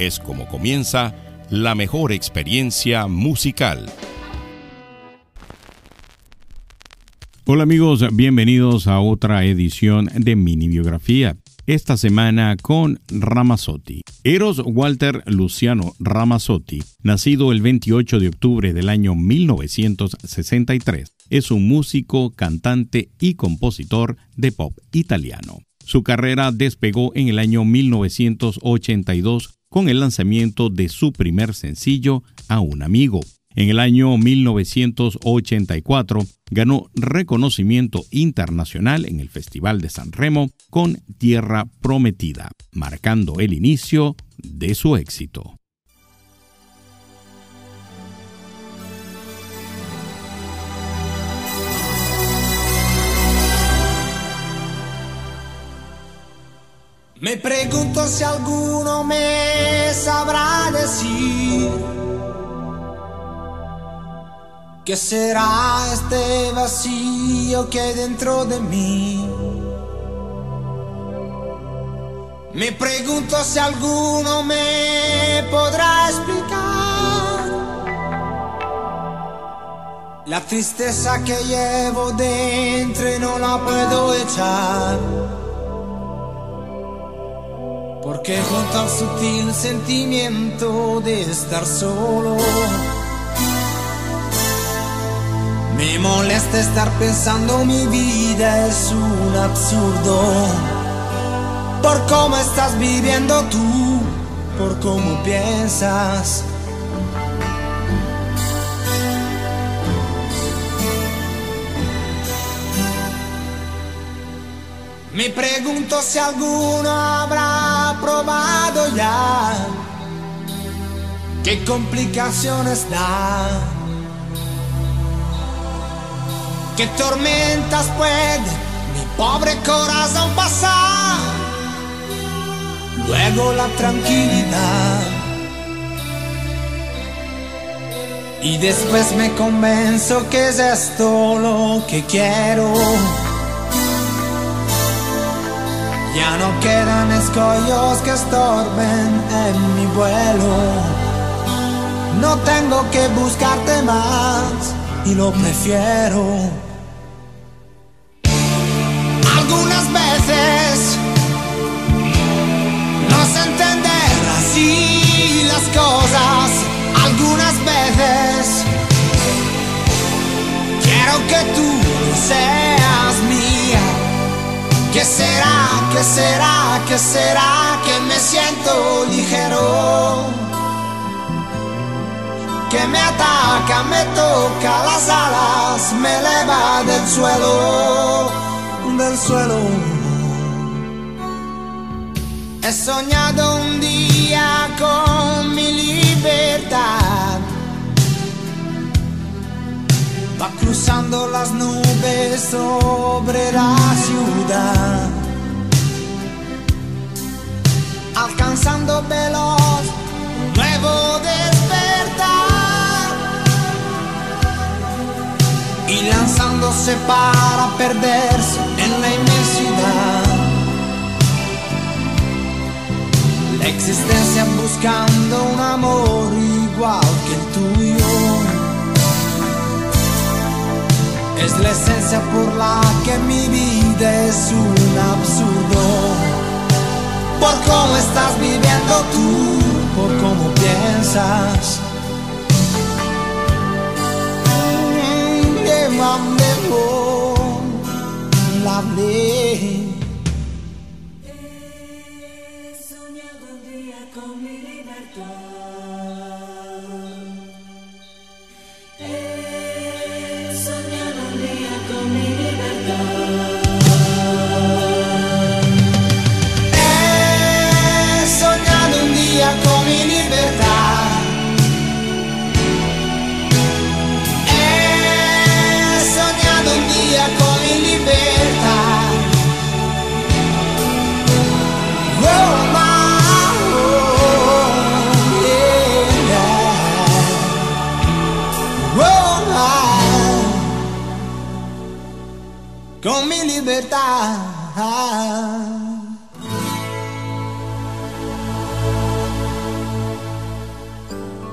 es como comienza la mejor experiencia musical. Hola amigos, bienvenidos a otra edición de Mini Biografía. Esta semana con Ramazzotti. Eros Walter Luciano Ramazzotti, nacido el 28 de octubre del año 1963, es un músico, cantante y compositor de pop italiano. Su carrera despegó en el año 1982 con el lanzamiento de su primer sencillo A un amigo. En el año 1984 ganó reconocimiento internacional en el Festival de San Remo con Tierra Prometida, marcando el inicio de su éxito. Me pregunto si alguno me sabrá decir qué será este vacío que hay dentro de mí. Me pregunto si alguno me podrá explicar la tristeza que llevo dentro y no la puedo echar. Porque junto al sutil sentimiento de estar solo, me molesta estar pensando mi vida es un absurdo. Por cómo estás viviendo tú, por cómo piensas. Me pregunto si alguno habrá probado ya qué complicaciones da, qué tormentas puede mi pobre corazón pasar. Luego la tranquilidad y después me convenzo que es esto lo que quiero. Ya no quedan escollos que estorben en mi vuelo. No tengo que buscarte más y lo prefiero. Algunas veces no sé entender así las cosas. Algunas veces quiero que tú seas. ¿Qué será? ¿Qué será? ¿Qué será? Que me siento ligero. Que me ataca, me toca las alas, me eleva del suelo, del suelo. He soñado un día con mi libertad. Va cruzando las nubes sobre la ciudad, alcanzando veloz un nuevo despertar y lanzándose para perderse en la inmensidad. La existencia buscando un amor igual que el tuyo. Es la esencia por la que mi vida es un absurdo. Por cómo estás viviendo tú, por cómo piensas. Mm, Llévame, oh, lovely. He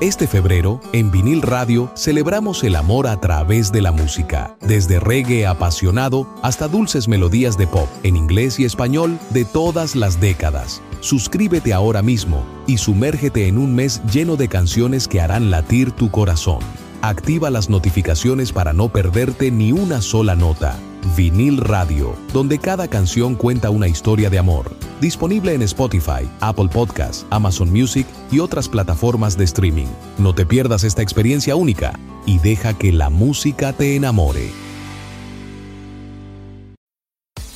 Este febrero, en Vinil Radio, celebramos el amor a través de la música, desde reggae apasionado hasta dulces melodías de pop, en inglés y español, de todas las décadas. Suscríbete ahora mismo y sumérgete en un mes lleno de canciones que harán latir tu corazón. Activa las notificaciones para no perderte ni una sola nota. Vinil Radio, donde cada canción cuenta una historia de amor. Disponible en Spotify, Apple Podcasts, Amazon Music y otras plataformas de streaming. No te pierdas esta experiencia única y deja que la música te enamore.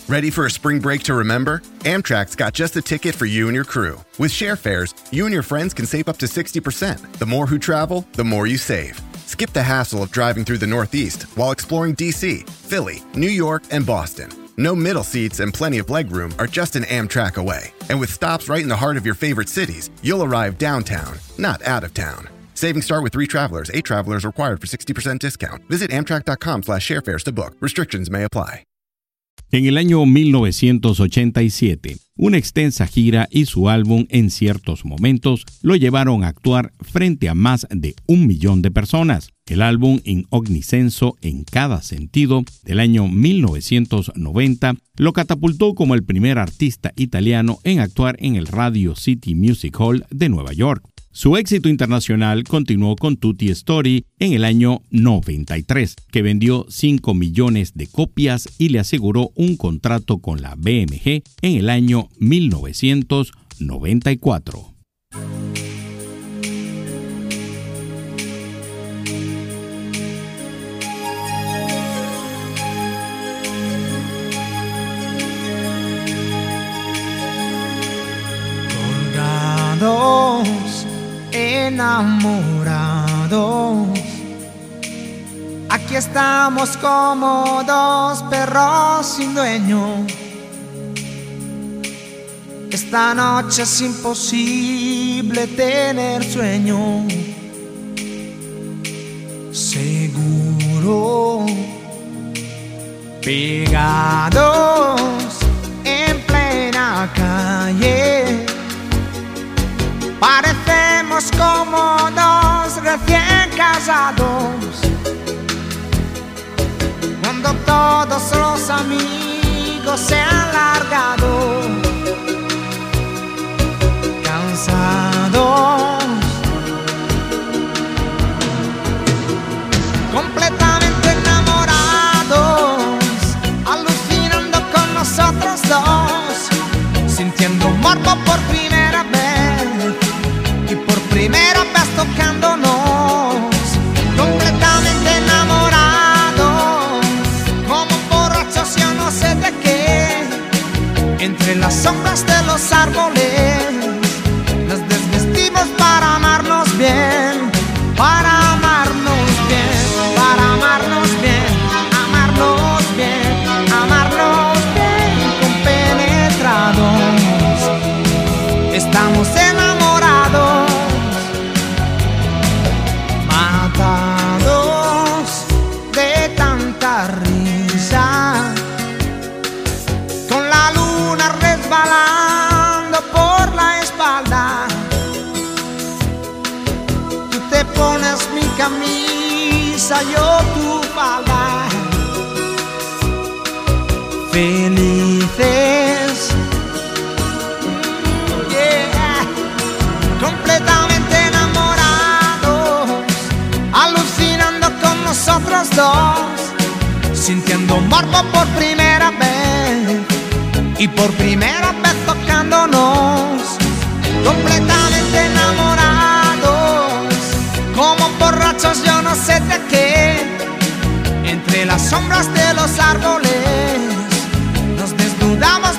Ready for a spring break to remember? Amtrak's got just the ticket for you and your crew. With share fares, you and your friends can save up to 60%. The more who travel, the more you save. Skip the hassle of driving through the Northeast while exploring DC, Philly, New York, and Boston. No middle seats and plenty of legroom are just an Amtrak away. And with stops right in the heart of your favorite cities, you'll arrive downtown, not out of town. Savings start with three travelers. Eight travelers required for 60% discount. Visit amtrak.com slash sharefares to book. Restrictions may apply. En el año 1987, una extensa gira y su álbum en ciertos momentos lo llevaron a actuar frente a más de un millón de personas. El álbum Ognisenso en cada sentido del año 1990 lo catapultó como el primer artista italiano en actuar en el Radio City Music Hall de Nueva York. Su éxito internacional continuó con Tutti Story en el año 93, que vendió 5 millones de copias y le aseguró un contrato con la BMG en el año 1994. Enamorados. Aquí estamos como dos perros sin dueño. Esta noche es imposible tener sueño. Seguro. Pegados en plena calle. Parecemos como dos recién casados. Cuando todos los amigos se yo tu falda. Felices Yeah. completamente enamorados, alucinando con nosotros dos, sintiendo morbo por primera vez y por primera vez tocándonos, completamente yo no sé de qué, entre las sombras de los árboles, nos desnudamos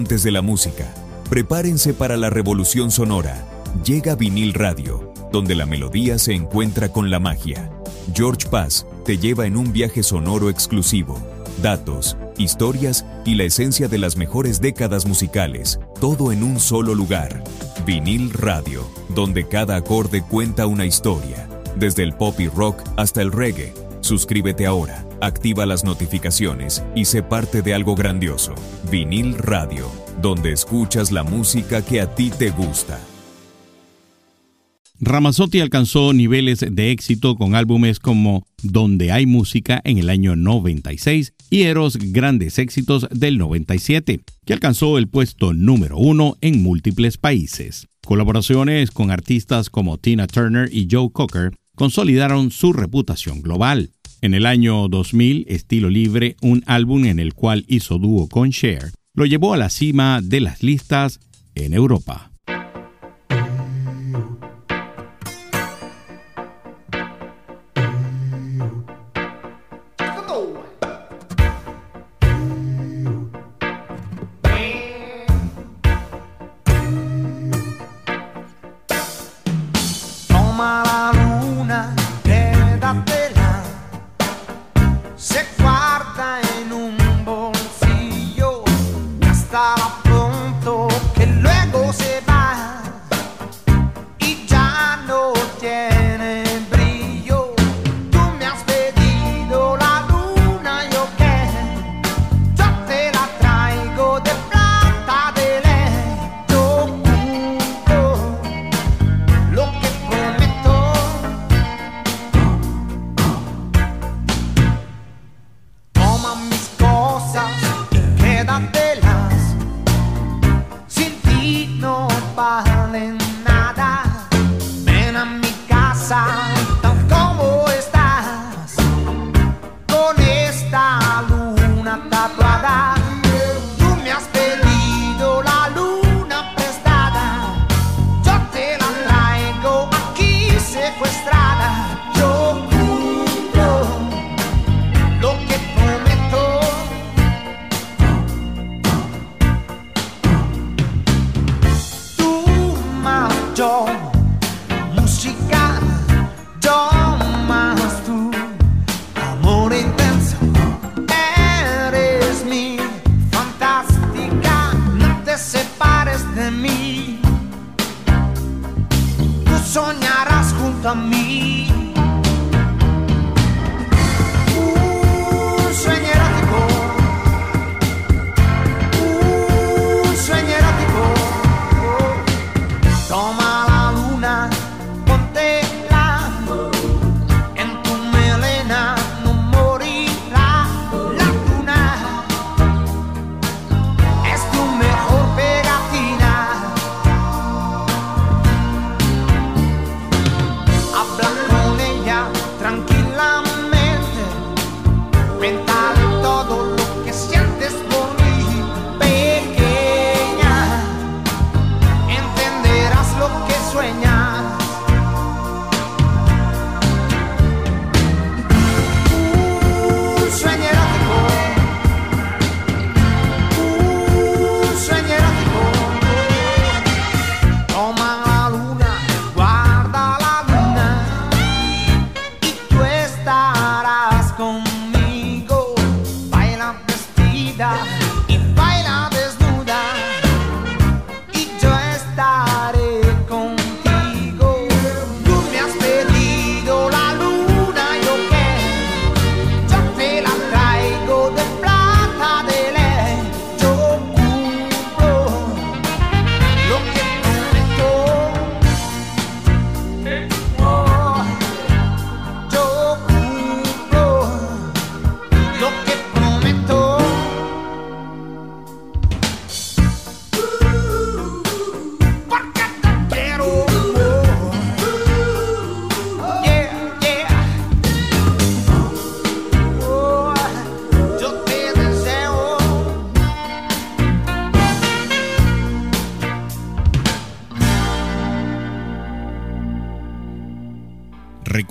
Amantes de la música, prepárense para la revolución sonora. Llega Vinil Radio, donde la melodía se encuentra con la magia. George Paz te lleva en un viaje sonoro exclusivo. Datos, historias y la esencia de las mejores décadas musicales, todo en un solo lugar. Vinil Radio, donde cada acorde cuenta una historia, desde el pop y rock hasta el reggae. Suscríbete ahora, activa las notificaciones y sé parte de algo grandioso. Vinil Radio, donde escuchas la música que a ti te gusta. Ramazzotti alcanzó niveles de éxito con álbumes como Donde hay música en el año 96 y Eros Grandes Éxitos del 97, que alcanzó el puesto número uno en múltiples países. Colaboraciones con artistas como Tina Turner y Joe Cocker consolidaron su reputación global. En el año 2000, Estilo Libre, un álbum en el cual hizo dúo con Cher, lo llevó a la cima de las listas en Europa. You.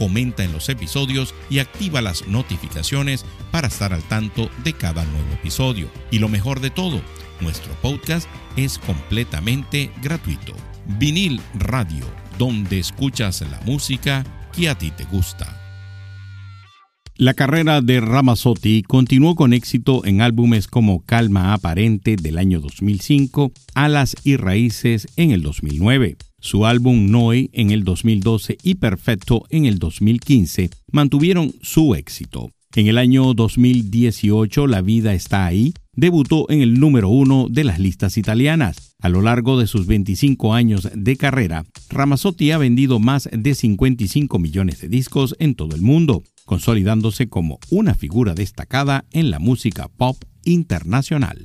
comenta en los episodios y activa las notificaciones para estar al tanto de cada nuevo episodio. Y lo mejor de todo, nuestro podcast es completamente gratuito. Vinil Radio, donde escuchas la música que a ti te gusta. La carrera de Ramazzotti continuó con éxito en álbumes como Calma Aparente del año 2005, Alas y Raíces en el 2009. Su álbum Noi en el 2012 y Perfecto en el 2015 mantuvieron su éxito. En el año 2018, La vida está ahí, debutó en el número uno de las listas italianas. A lo largo de sus 25 años de carrera, Ramazzotti ha vendido más de 55 millones de discos en todo el mundo, consolidándose como una figura destacada en la música pop internacional.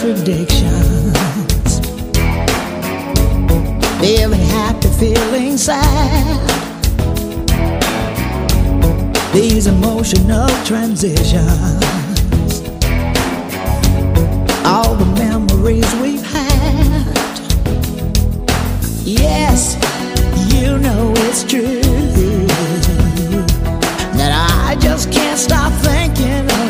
contradictions. Feeling happy, feeling sad. These emotional transitions. All the memories we've had. Yes, you know it's true. That I just can't stop thinking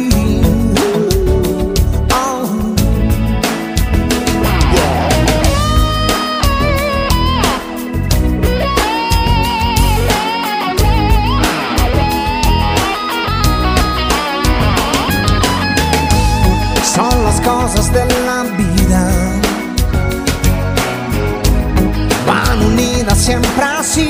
Cosas de la vida. Van unidas siempre así.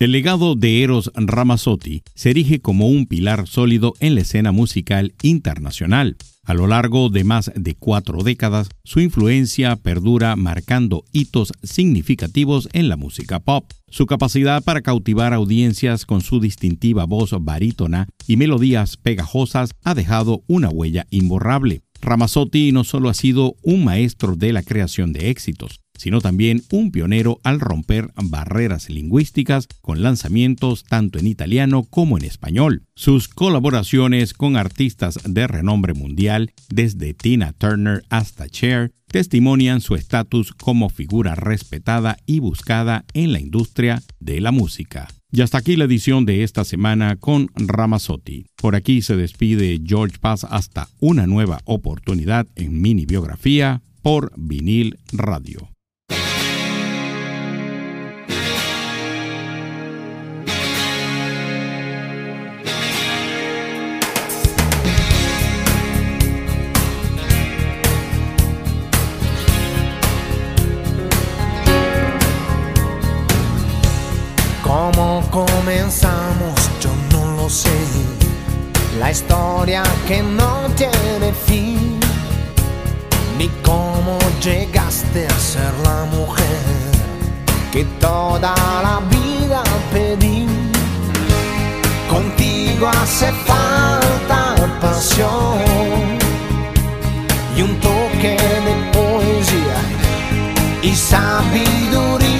El legado de Eros Ramazzotti se erige como un pilar sólido en la escena musical internacional. A lo largo de más de cuatro décadas, su influencia perdura marcando hitos significativos en la música pop. Su capacidad para cautivar audiencias con su distintiva voz barítona y melodías pegajosas ha dejado una huella imborrable. Ramazzotti no solo ha sido un maestro de la creación de éxitos, sino también un pionero al romper barreras lingüísticas con lanzamientos tanto en italiano como en español. Sus colaboraciones con artistas de renombre mundial, desde Tina Turner hasta Cher, testimonian su estatus como figura respetada y buscada en la industria de la música. Y hasta aquí la edición de esta semana con Ramazzotti. Por aquí se despide George Paz hasta una nueva oportunidad en mini biografía por vinil radio. Sé. La historia que no tiene fin. Ni cómo llegaste a ser la mujer que toda la vida pedí. Contigo hace falta pasión y un toque de poesía y sabiduría,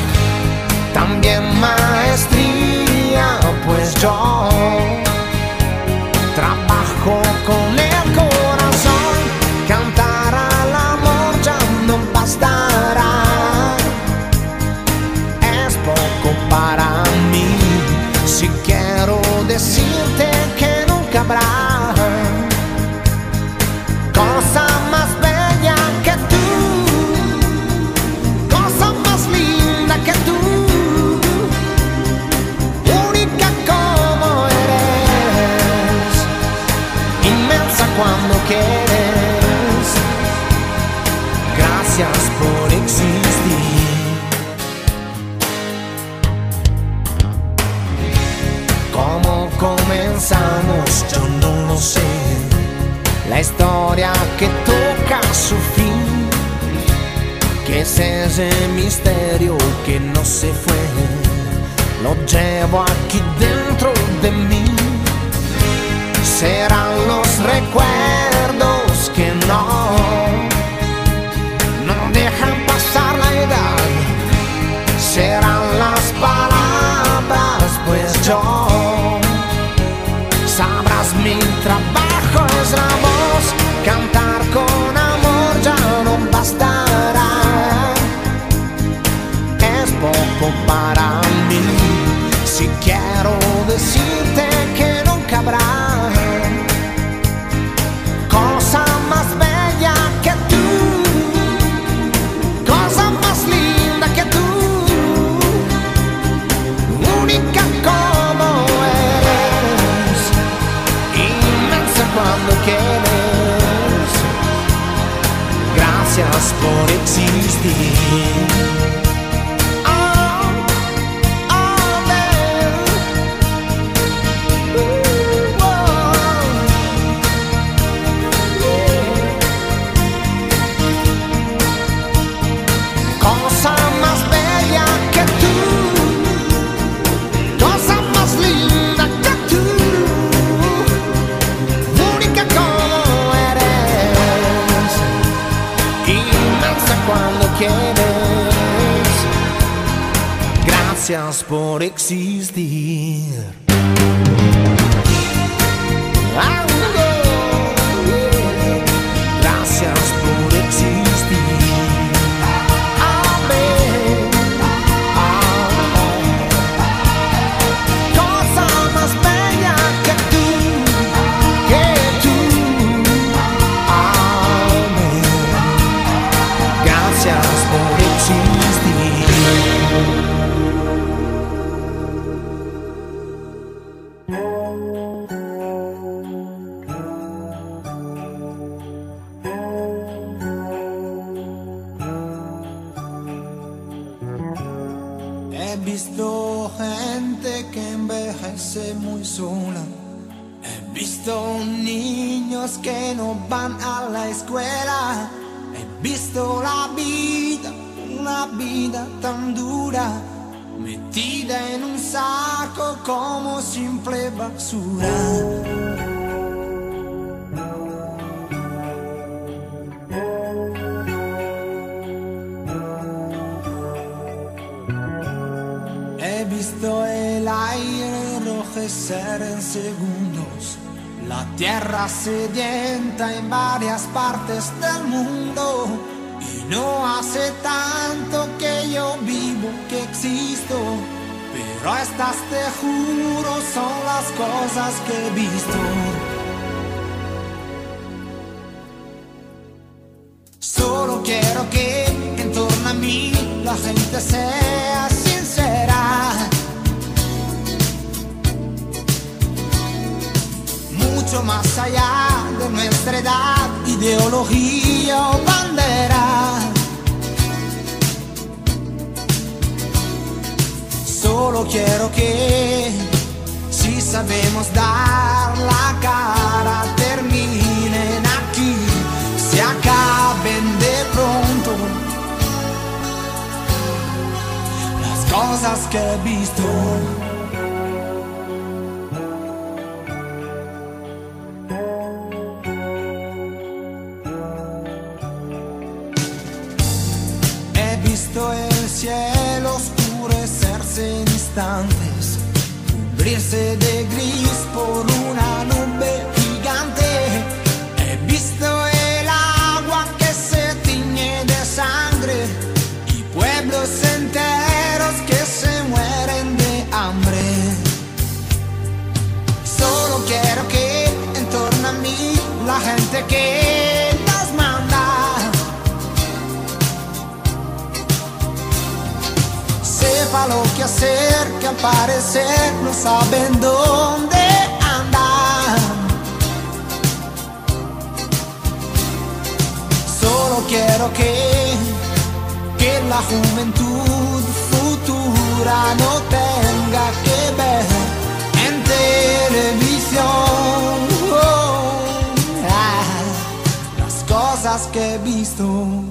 También maestría, pues yo trabajo con es ese misterio que no se fue, lo llevo aquí dentro de mí. Serán los recuerdos que no, no dejan pasar la edad. Serán las palabras, pues yo sabrás mi trabajo para mí si quiero decirte que nunca habrá cosa más bella que tú, cosa más linda que tú, única como eres, inmensa cuando quieres. Gracias por existir. Gracias por existir. He visto gente que envejece muy sola. He visto niños que no van a la escuela. He visto la vida, una vida tan dura, metida en un saco como simple basura. En segundos, la tierra sedienta en varias partes del mundo. Y no hace tanto que yo vivo, que existo, pero estas te juro son las cosas que he visto. Más allá de nuestra edad, ideología o bandera. Solo quiero que si sabemos dar la cara, terminen aquí, se acaben de pronto las cosas que he visto. Instantes, cubrirse de gris hacer, que al parecer no saben dónde andar. Solo quiero que, que la juventud futura no tenga que ver en televisión las cosas que he visto.